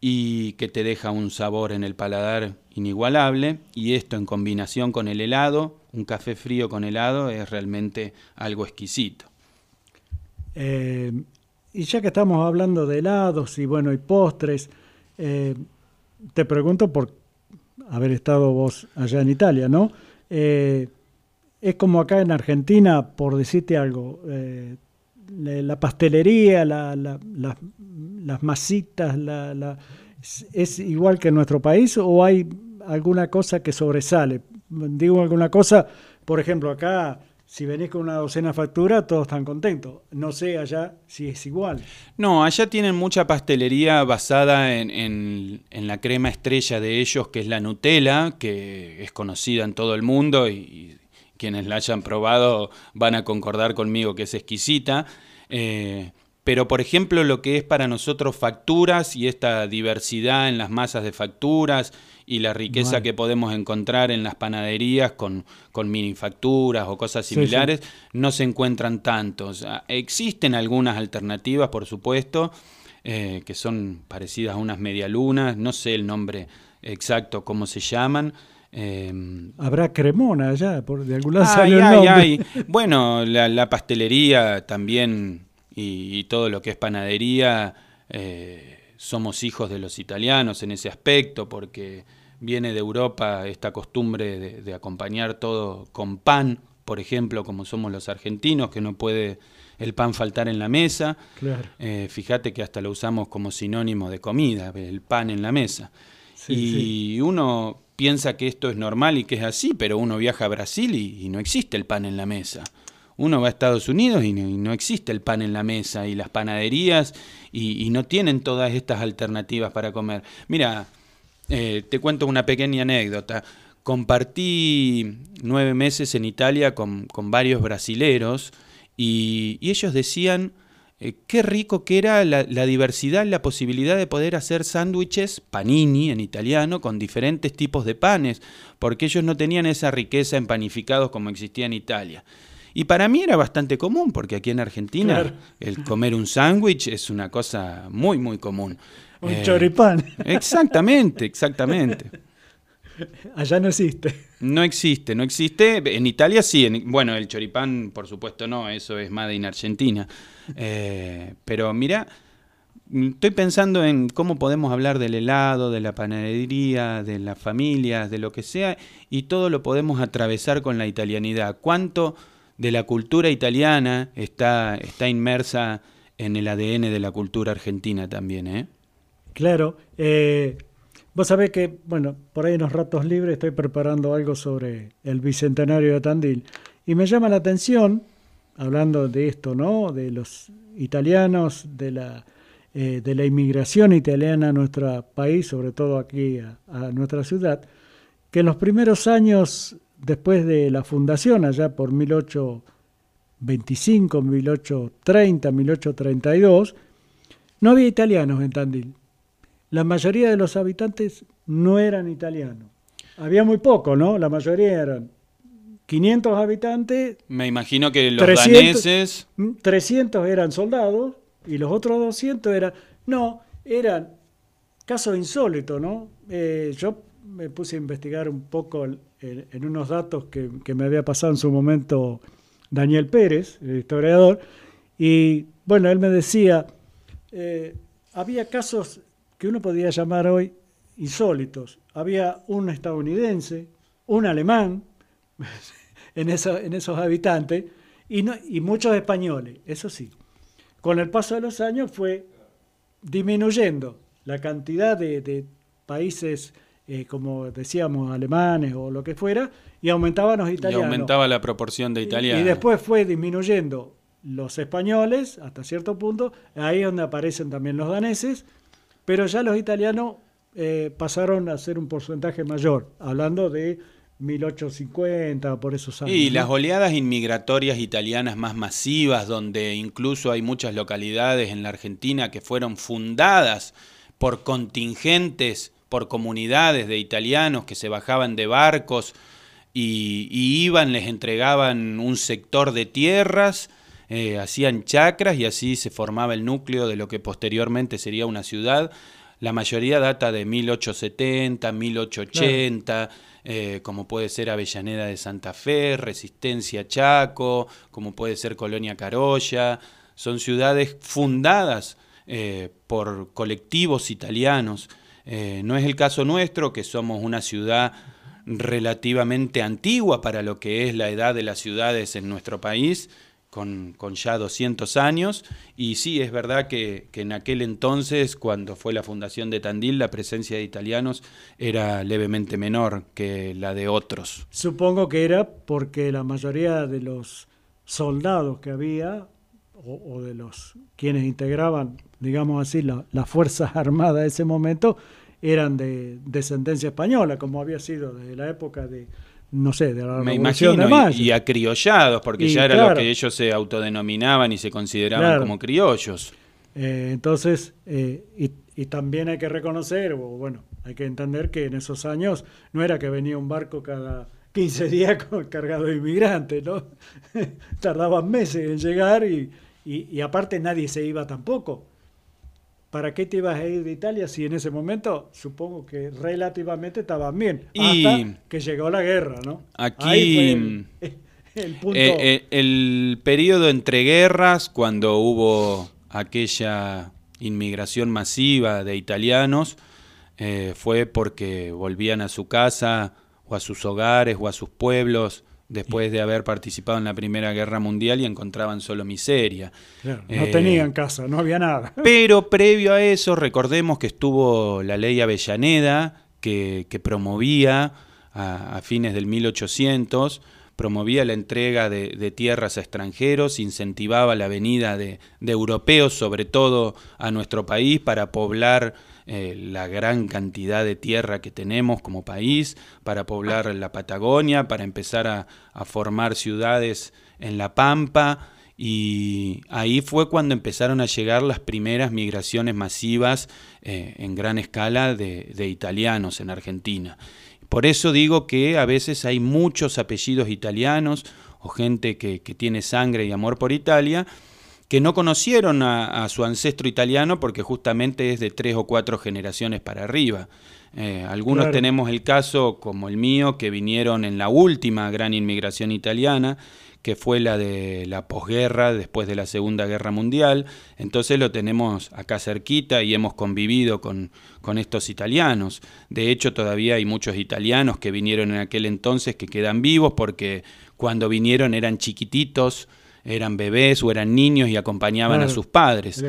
y que te deja un sabor en el paladar inigualable y esto en combinación con el helado, un café frío con helado es realmente algo exquisito. Eh, y ya que estamos hablando de helados y bueno, y postres, eh, te pregunto por haber estado vos allá en Italia, ¿no? Eh, es como acá en Argentina, por decirte algo, la pastelería, las masitas, ¿es igual que en nuestro país o hay alguna cosa que sobresale? Digo alguna cosa, por ejemplo, acá si venís con una docena de factura, todos están contentos. No sé allá si es igual. No, allá tienen mucha pastelería basada en, la crema estrella de ellos, que es la Nutella, que es conocida en todo el mundo y, quienes la hayan probado van a concordar conmigo que es exquisita. Eh, pero por ejemplo lo que es para nosotros facturas y esta diversidad en las masas de facturas y la riqueza que podemos encontrar en las panaderías con, con minifacturas o cosas similares no se encuentran tantos. existen algunas alternativas, por supuesto, eh, que son parecidas a unas medialunas, no sé el nombre exacto cómo se llaman. Em, Habrá cremona allá, por, de algún lado ay, Bueno, la, pastelería también y, todo lo que es panadería, eh, somos hijos de los italianos en ese aspecto, porque viene de Europa esta costumbre de, acompañar todo con pan, por ejemplo, como somos los argentinos, que no puede el pan faltar en la mesa. Eh, fíjate que hasta lo usamos como sinónimo de comida, el pan en la mesa. y uno piensa que esto es normal y que es así, pero uno viaja a Brasil y, no existe el pan en la mesa. Uno va a Estados Unidos y no, existe el pan en la mesa y las panaderías y, y no tienen todas estas alternativas para comer. Mira, eh, te cuento una pequeña anécdota. Compartí nueve meses en Italia con, varios brasileros y, ellos decían eh, qué rico que era la, la, diversidad, la posibilidad de poder hacer sándwiches, panini en italiano, con diferentes tipos de panes, porque ellos no tenían esa riqueza en panificados como existía en Italia. Y para mí era bastante común, porque aquí en Argentina el comer un sándwich es una cosa muy, muy común. Un eh, choripán. Exactamente, exactamente. Allá no existe. No existe, no existe. En Italia sí. bueno, el choripán, por supuesto, no. Eso es Made in Argentina. Eh, pero mira, estoy pensando en cómo podemos hablar del helado, de la panadería, de las familias, de lo que sea, y todo lo podemos atravesar con la italianidad. ¿Cuánto de la cultura italiana está, está inmersa en el ADN de la cultura argentina también, ¿eh? Claro. Eh, vos sabés que, bueno, por ahí en los ratos libres estoy preparando algo sobre el bicentenario de Tandil. Y me llama la atención, hablando de esto, ¿no? De los italianos, de la, eh, de la inmigración italiana a nuestro país, sobre todo aquí a, nuestra ciudad, que en los primeros años después de la fundación, allá por 1825, 1830, 1832, no había italianos en Tandil la mayoría de los habitantes no eran italianos. Había muy poco, ¿no? La mayoría eran 500 habitantes. Me imagino que los daneses... 300 eran soldados y los otros 200 eran... No, eran casos insólitos, ¿no? Eh, yo me puse a investigar un poco en unos datos que, me había pasado en su momento Daniel Pérez, el historiador, y bueno, él me decía, eh, había casos que uno podría llamar hoy insólitos. Había un estadounidense, un alemán [laughs] en, esos habitantes y muchos españoles, eso sí. con el paso de los años fue disminuyendo la cantidad de, países, eh, como decíamos, alemanes o lo que fuera, y aumentaban los italianos. Y aumentaba la proporción de italianos. Y, después fue disminuyendo los españoles hasta cierto punto, ahí es donde aparecen también los daneses, pero ya los italianos eh, pasaron a ser un porcentaje mayor, hablando de 1850, por esos años. Y las oleadas inmigratorias italianas más masivas, donde incluso hay muchas localidades en la Argentina que fueron fundadas por contingentes, por comunidades de italianos que se bajaban de barcos y, iban, les entregaban un sector de tierras, eh, hacían chacras y así se formaba el núcleo de lo que posteriormente sería una ciudad. La mayoría data de 1870, 1880. Eh, como puede ser Avellaneda de Santa Fe, Resistencia Chaco, como puede ser Colonia Carolla. Son ciudades fundadas eh, por colectivos italianos. Eh, no es el caso nuestro, que somos una ciudad relativamente antigua para lo que es la edad de las ciudades en nuestro país, con, ya 200 años. Y sí, es verdad que, en aquel entonces, cuando fue la fundación de Tandil, la presencia de italianos era levemente menor que la de otros. Supongo que era porque la mayoría de los soldados que había, o, de los quienes integraban, digamos así, las Fuerzas Armadas de ese momento, eran de descendencia española, como había sido desde la época de no sé, de la Me imagino, y, acriollados, porque ya era lo que ellos se autodenominaban y se consideraban como criollos. Eh, entonces, eh, y, también hay que reconocer, o bueno, hay que entender que en esos años no era que venía un barco cada 15 [laughs] días cargado de inmigrantes, ¿no? [laughs] Tardaban meses en llegar y, y aparte nadie se iba tampoco. ¿Para qué te ibas a ir de Italia si en ese momento supongo que relativamente estaban bien? Hasta que llegó la guerra, ¿no? Aquí [laughs] el, punto. Eh, eh, el, periodo entre guerras, cuando hubo aquella inmigración masiva de italianos, eh, fue porque volvían a su casa o a sus hogares o a sus pueblos después de haber participado en la Primera Guerra Mundial y encontraban solo miseria. no eh, tenían casa, no había nada. [laughs] Pero previo a eso, recordemos que estuvo la ley Avellaneda, que, promovía a, fines del 1800, promovía la entrega de, tierras a extranjeros, incentivaba la venida de, de europeos, sobre todo a nuestro país, para poblar eh, la gran cantidad de tierra que tenemos como país para poblar la Patagonia, para empezar a, formar ciudades en La Pampa. Y ahí fue cuando empezaron a llegar las primeras migraciones masivas eh, en gran escala de, italianos en Argentina. Por eso digo que a veces hay muchos apellidos italianos o gente que, que tiene sangre y amor por Italia, que no conocieron a, su ancestro italiano porque justamente es de tres o cuatro generaciones para arriba. Eh, algunos tenemos el caso, como el mío, que vinieron en la última gran inmigración italiana, que fue la de la posguerra, después de la Segunda Guerra Mundial. Entonces lo tenemos acá cerquita y hemos convivido con, con estos italianos. De hecho, todavía hay muchos italianos que vinieron en aquel entonces que quedan vivos porque cuando vinieron eran chiquititos, eran bebés o eran niños y acompañaban a sus padres.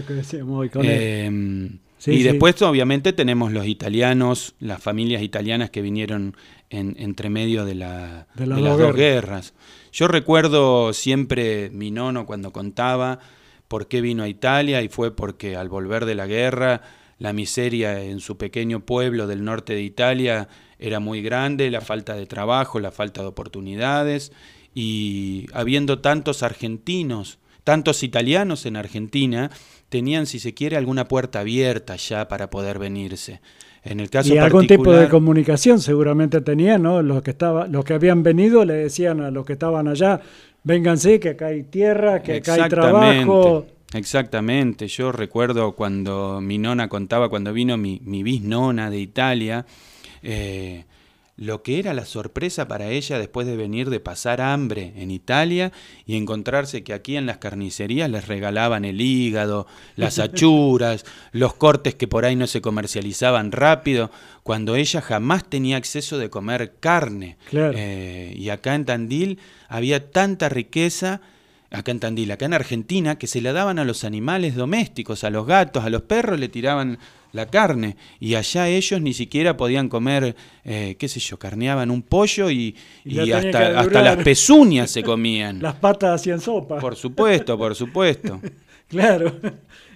Em, y después obviamente tenemos los italianos, las familias italianas que vinieron en, entre medio de, la, de, las dos guerras. Yo recuerdo siempre mi nono cuando contaba por qué vino a Italia y fue porque al volver de la guerra la miseria en su pequeño pueblo del norte de Italia era muy grande, la falta de trabajo, la falta de oportunidades y habiendo tantos argentinos, tantos italianos en Argentina, tenían, si se quiere, alguna puerta abierta ya para poder venirse. En el caso y algún tipo de comunicación seguramente tenían, ¿no? Los que, estaba, los que habían venido le decían a los que estaban allá, vénganse, que acá hay tierra, que acá hay trabajo. Exactamente, yo recuerdo cuando mi nona contaba, cuando vino mi, mi bisnona de Italia, eh, lo que era la sorpresa para ella después de venir de pasar hambre en Italia y encontrarse que aquí en las carnicerías les regalaban el hígado, las [laughs] achuras, los cortes que por ahí no se comercializaban rápido, cuando ella jamás tenía acceso de comer carne. Eh, y acá en Tandil había tanta riqueza acá en Tandil, acá en Argentina, que se la daban a los animales domésticos, a los gatos, a los perros le tiraban la carne y allá ellos ni siquiera podían comer, eh, qué sé yo, carneaban un pollo y, hasta, hasta, las pezuñas se comían. [laughs] Las patas hacían sopa. Por supuesto, por supuesto. [laughs] claro.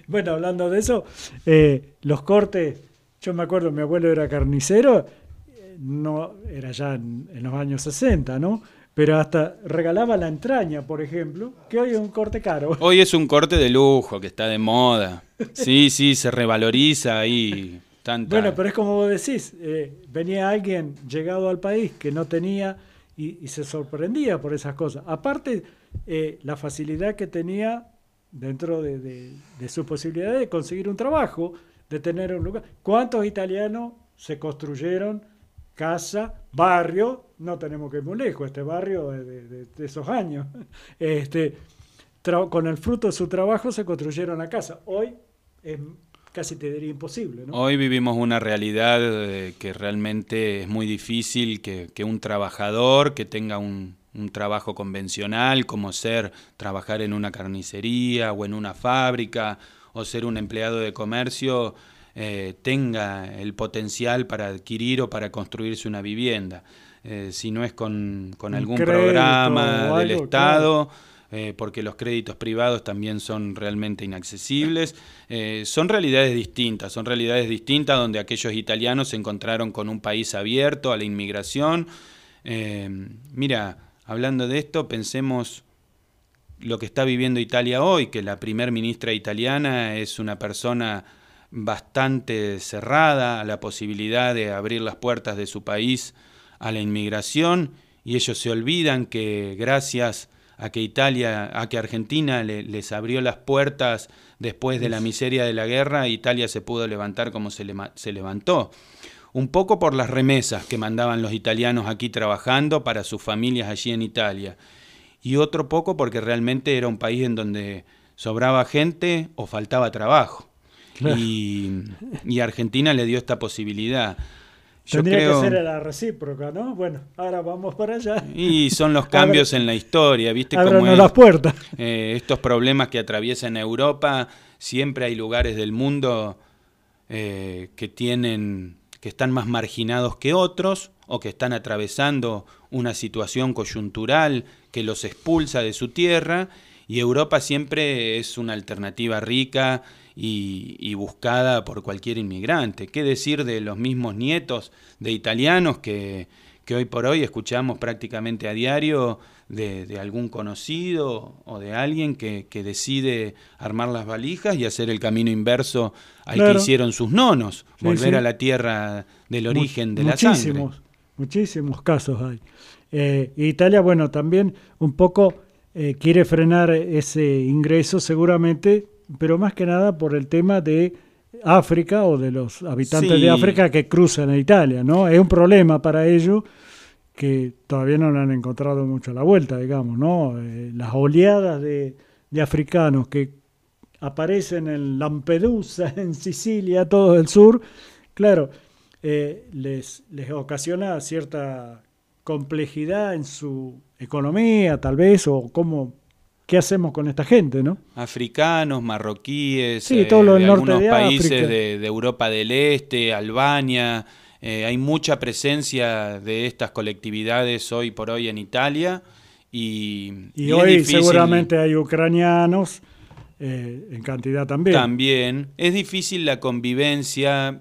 Bueno, hablando de eso, eh, los cortes, yo me acuerdo, mi abuelo era carnicero, eh, no era ya en, en los años 60, ¿no? Pero hasta regalaba la entraña, por ejemplo, que hoy es un corte caro. [laughs] Hoy es un corte de lujo, que está de moda. Sí, sí, se revaloriza ahí. Tanta... Bueno, pero es como vos decís, eh, venía alguien llegado al país que no tenía y, se sorprendía por esas cosas. Aparte, eh, la facilidad que tenía dentro de, de su posibilidad de conseguir un trabajo, de tener un lugar. ¿Cuántos italianos se construyeron casa, barrio, no tenemos que ir muy lejos, este barrio de, esos años. [laughs] Este, con el fruto de su trabajo se construyeron la casa. Hoy es casi te diría imposible. Hoy vivimos una realidad eh, que realmente es muy difícil que, un trabajador que tenga un, trabajo convencional, como ser trabajar en una carnicería o en una fábrica o ser un empleado de comercio, eh, tenga el potencial para adquirir o para construirse una vivienda. Eh, si no es con, algún programa del Estado. Eh, porque los créditos privados también son realmente inaccesibles. son realidades distintas, son realidades distintas donde aquellos italianos se encontraron con un país abierto a la inmigración. mira, hablando de esto, pensemos lo que está viviendo Italia hoy, que la primer ministra italiana es una persona bastante cerrada a la posibilidad de abrir las puertas de su país a la inmigración y ellos se olvidan que gracias a que Italia, a que Argentina les abrió las puertas después de la miseria de la guerra, Italia se pudo levantar como se, se levantó. Un poco por las remesas que mandaban los italianos aquí trabajando para sus familias allí en Italia. Y otro poco porque realmente era un país en donde sobraba gente o faltaba trabajo. Y, Argentina le dio esta posibilidad. Yo Tendría creo... que ser la recíproca, ¿no? Bueno, ahora vamos para allá. Y son los [laughs] cambios en la historia, ¿viste? Como las puertas. Eh, estos problemas que atraviesan Europa, siempre hay lugares del mundo eh, que tienen, que están más marginados que otros o que están atravesando una situación coyuntural que los expulsa de su tierra y Europa siempre es una alternativa rica y, buscada por cualquier inmigrante. ¿Qué decir de los mismos nietos de italianos que, hoy por hoy escuchamos prácticamente a diario de, algún conocido o de alguien que, decide armar las valijas y hacer el camino inverso al que hicieron sus nonos, volver a la tierra del origen de la sangre. Muchísimos casos hay. Eh, Italia, bueno, también un poco eh, quiere frenar ese ingreso seguramente pero más que nada por el tema de África o de los habitantes de África que cruzan a Italia, ¿no? Es un problema para ellos que todavía no le han encontrado mucho la vuelta, digamos, ¿no? Eh, las oleadas de, africanos que aparecen en Lampedusa, [laughs] en Sicilia, todo el sur, claro, eh, les, les ocasiona cierta complejidad en su economía, tal vez, o cómo ¿qué hacemos con esta gente, no? Africanos, marroquíes, sí, todo lo eh, de algunos países de, Europa del Este, Albania. Eh, hay mucha presencia de estas colectividades hoy por hoy en Italia. Y, y, hoy seguramente hay ucranianos. Eh, en cantidad también. También. Es difícil la convivencia.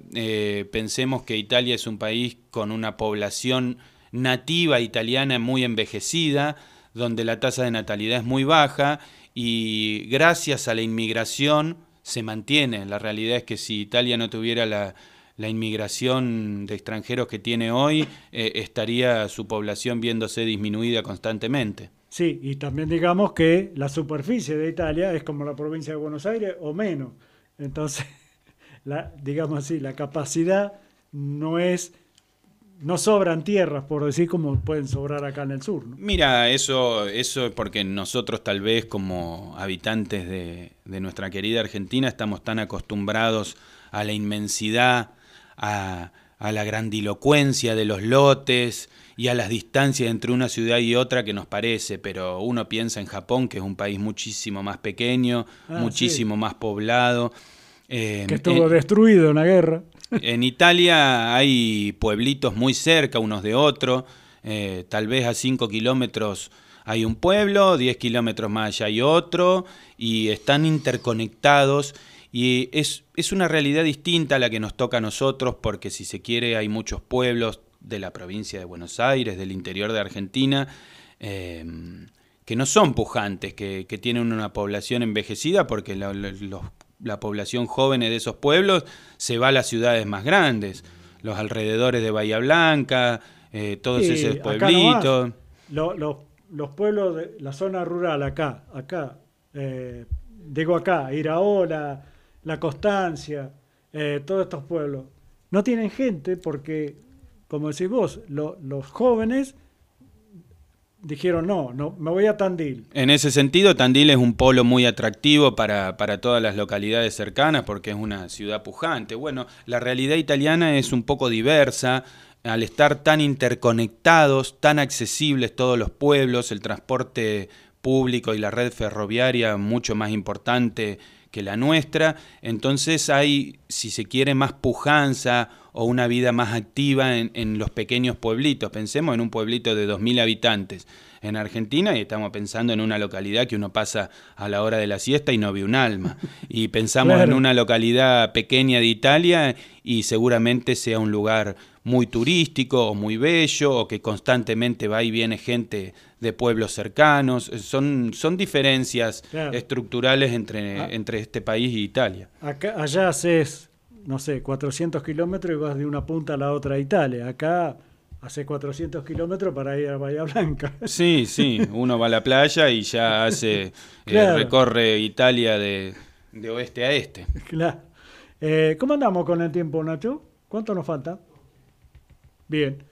pensemos que Italia es un país con una población nativa italiana muy envejecida donde la tasa de natalidad es muy baja y gracias a la inmigración se mantiene. La realidad es que si Italia no tuviera la, inmigración de extranjeros que tiene hoy, eh, estaría su población viéndose disminuida constantemente. Sí, y también digamos que la superficie de Italia es como la provincia de Buenos Aires o menos. Entonces, [laughs] la, digamos así, la capacidad no es no sobran tierras, por decir como pueden sobrar acá en el sur. Mira, eso, eso es porque nosotros tal vez como habitantes de, nuestra querida Argentina estamos tan acostumbrados a la inmensidad, a, la grandilocuencia de los lotes y a las distancias entre una ciudad y otra que nos parece, pero uno piensa en Japón, que es un país muchísimo más pequeño, Ah, muchísimo más poblado. Eh, Que estuvo en- destruido en la guerra. En Italia hay pueblitos muy cerca unos de otros, eh, tal vez a 5 kilómetros hay un pueblo, 10 kilómetros más allá hay otro, y están interconectados. Y es, es una realidad distinta a la que nos toca a nosotros, porque si se quiere hay muchos pueblos de la provincia de Buenos Aires, del interior de Argentina, eh, que no son pujantes, que, que tienen una población envejecida, porque los- la población joven de esos pueblos se va a las ciudades más grandes, los alrededores de Bahía Blanca, eh, todos Sí, esos pueblitos. nomás. Lo- lo- los pueblos de la zona rural, acá, acá, eh, digo acá, Iraola, La Constancia, eh, todos estos pueblos, no tienen gente porque, como decís vos, lo- los jóvenes dijeron, no, no, me voy a Tandil. En ese sentido, Tandil es un polo muy atractivo para, para todas las localidades cercanas porque es una ciudad pujante. Bueno, la realidad italiana es un poco diversa. Al estar tan interconectados, tan accesibles todos los pueblos, el transporte público y la red ferroviaria mucho más importante que la nuestra, entonces hay, si se quiere, más pujanza o una vida más activa en, en los pequeños pueblitos. Pensemos en un pueblito de 2.000 habitantes en Argentina y estamos pensando en una localidad que uno pasa a la hora de la siesta y no ve un alma. Y [laughs] pensamos Claro. en una localidad pequeña de Italia y seguramente sea un lugar muy turístico o muy bello o que constantemente va y viene gente de pueblos cercanos. Son, son diferencias Claro. estructurales entre, Ah. entre este país y Italia. Acá, allá haces, no sé, 400 kilómetros y vas de una punta a la otra a Italia. Acá haces 400 kilómetros para ir a Bahía Blanca. [laughs] Sí, sí, uno va a la playa y ya hace, eh, recorre Italia de, de oeste a este. Claro. Eh, ¿Cómo andamos con el tiempo, Nacho? ¿Cuánto nos falta? Bien.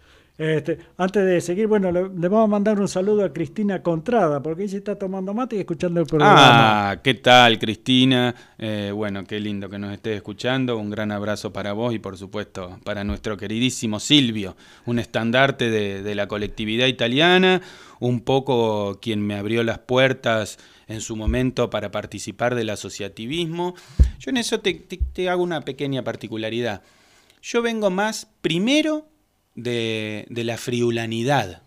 Este, antes de seguir, bueno, le, le vamos a mandar un saludo a Cristina Contrada, porque ella está tomando mate y escuchando el programa. Ah, ¿qué tal, Cristina? Eh, bueno, qué lindo que nos estés escuchando. Un gran abrazo para vos y, por supuesto, para nuestro queridísimo Silvio, un estandarte de, la colectividad italiana, un poco quien me abrió las puertas en su momento para participar del asociativismo. Yo en eso te- te hago una pequeña particularidad. Yo vengo más primero de, la friulanidad.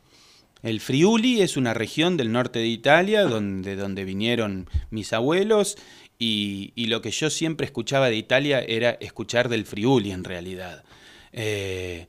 El Friuli es una región del norte de Italia donde, donde vinieron mis abuelos y, y lo que yo siempre escuchaba de Italia era escuchar del Friuli en realidad. Eh,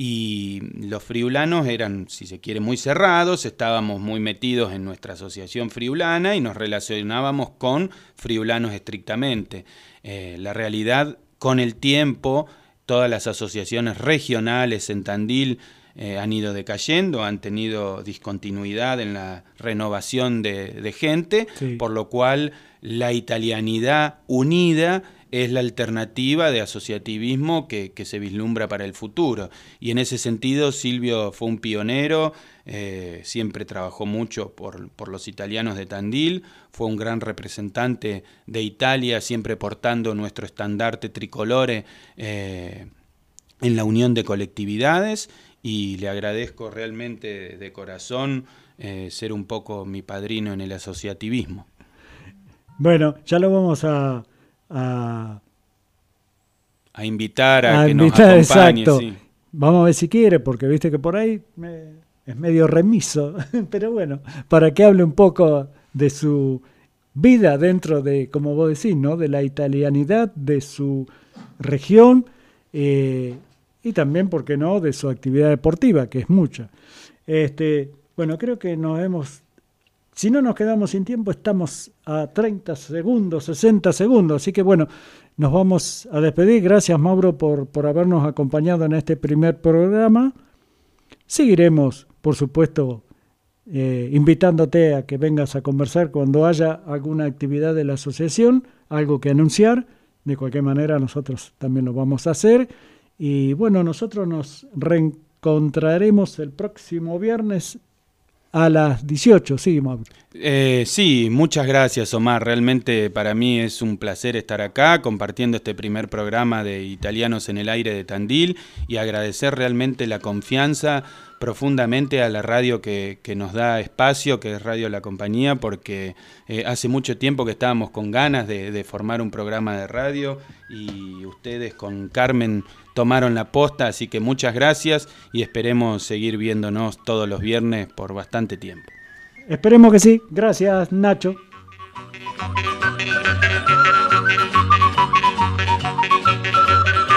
y los friulanos eran, si se quiere, muy cerrados, estábamos muy metidos en nuestra asociación friulana y nos relacionábamos con friulanos estrictamente. Eh, la realidad, con el tiempo, todas las asociaciones regionales en Tandil eh, han ido decayendo, han tenido discontinuidad en la renovación de, de gente, Sí. por lo cual la italianidad unida es la alternativa de asociativismo que, que se vislumbra para el futuro. Y en ese sentido Silvio fue un pionero, eh, siempre trabajó mucho por, por los italianos de Tandil, fue un gran representante de Italia, siempre portando nuestro estandarte tricolore eh, en la unión de colectividades y le agradezco realmente de corazón eh, ser un poco mi padrino en el asociativismo. Bueno, ya lo vamos a, a, A invitar a, a que invitar, nos acompañe. exacto. sí. Vamos a ver si quiere, porque viste que por ahí me- es medio remiso, [laughs] pero bueno, para que hable un poco de su vida dentro de, como vos decís, ¿no? de la italianidad de su región eh, y también, ¿por qué no?, de su actividad deportiva, que es mucha. Este, bueno, creo que nos hemos si no nos quedamos sin tiempo, estamos a 30 segundos, 60 segundos. Así que bueno, nos vamos a despedir. Gracias, Mauro, por, por habernos acompañado en este primer programa. Seguiremos, por supuesto, eh, invitándote a que vengas a conversar cuando haya alguna actividad de la asociación, algo que anunciar. De cualquier manera, nosotros también lo vamos a hacer. Y bueno, nosotros nos reencontraremos el próximo viernes a las 18, sí. Eh, sí, muchas gracias Omar. Realmente para mí es un placer estar acá compartiendo este primer programa de Italianos en el Aire de Tandil y agradecer realmente la confianza profundamente a la radio que, nos da espacio, que es Radio La Compañía, porque eh, hace mucho tiempo que estábamos con ganas de, formar un programa de radio y ustedes con Carmen tomaron la posta, así que muchas gracias y esperemos seguir viéndonos todos los viernes por bastante tiempo. Esperemos que sí. Gracias, Nacho.